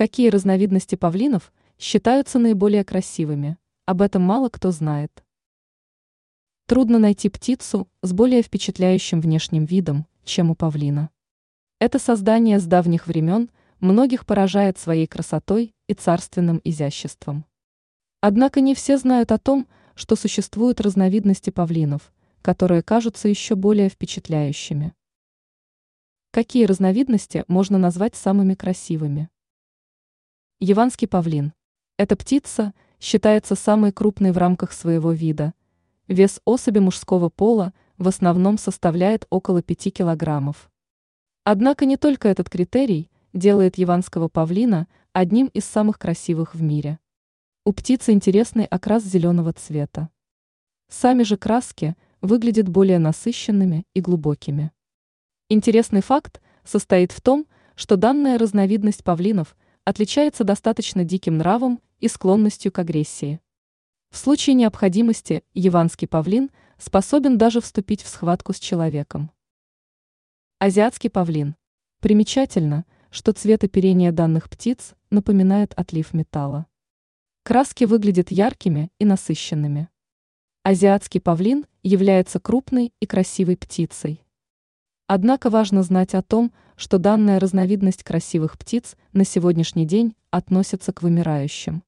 Какие разновидности павлинов считаются наиболее красивыми? Об этом мало кто знает. Трудно найти птицу с более впечатляющим внешним видом, чем у павлина. Это создание с давних времен многих поражает своей красотой и царственным изяществом. Однако не все знают о том, что существуют разновидности павлинов, которые кажутся еще более впечатляющими. Какие разновидности можно назвать самыми красивыми? Яванский павлин. Эта птица считается самой крупной в рамках своего вида. Вес особи мужского пола в основном составляет около 5 килограммов. Однако не только этот критерий делает яванского павлина одним из самых красивых в мире. У птицы интересный окрас зеленого цвета. Сами же краски выглядят более насыщенными и глубокими. Интересный факт состоит в том, что данная разновидность павлинов отличается достаточно диким нравом и склонностью к агрессии. В случае необходимости яванский павлин способен даже вступить в схватку с человеком. Азиатский павлин. Примечательно, что цвет оперения данных птиц напоминает отлив металла. Краски выглядят яркими и насыщенными. Азиатский павлин является крупной и красивой птицей. Однако важно знать о том, что данная разновидность красивых птиц на сегодняшний день относится к вымирающим.